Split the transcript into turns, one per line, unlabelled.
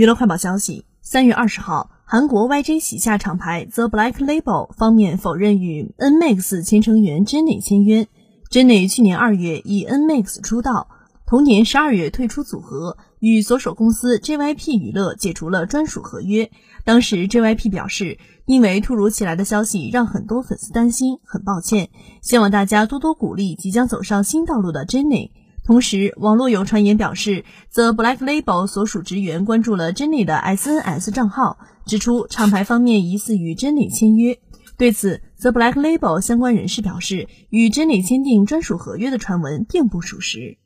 娱乐快报消息：三月二十号，韩国 YG 旗下厂牌 The Black Label 方面否认与 NMAX 前成员 Jennie 签约。Jennie 去年二月以 NMAX 出道，同年十二月退出组合，与所属公司 JYP 娱乐解除了专属合约。当时 JYP 表示，因为突如其来的消息让很多粉丝担心，很抱歉，希望大家多多鼓励即将走上新道路的 Jennie。同时，网络有传言表示，The Black Label 所属职员关注了珍妮的 SNS 账号，指出厂牌方面疑似与珍妮签约。对此，The Black Label 相关人士表示，与珍妮签订专属合约的传闻并不属实。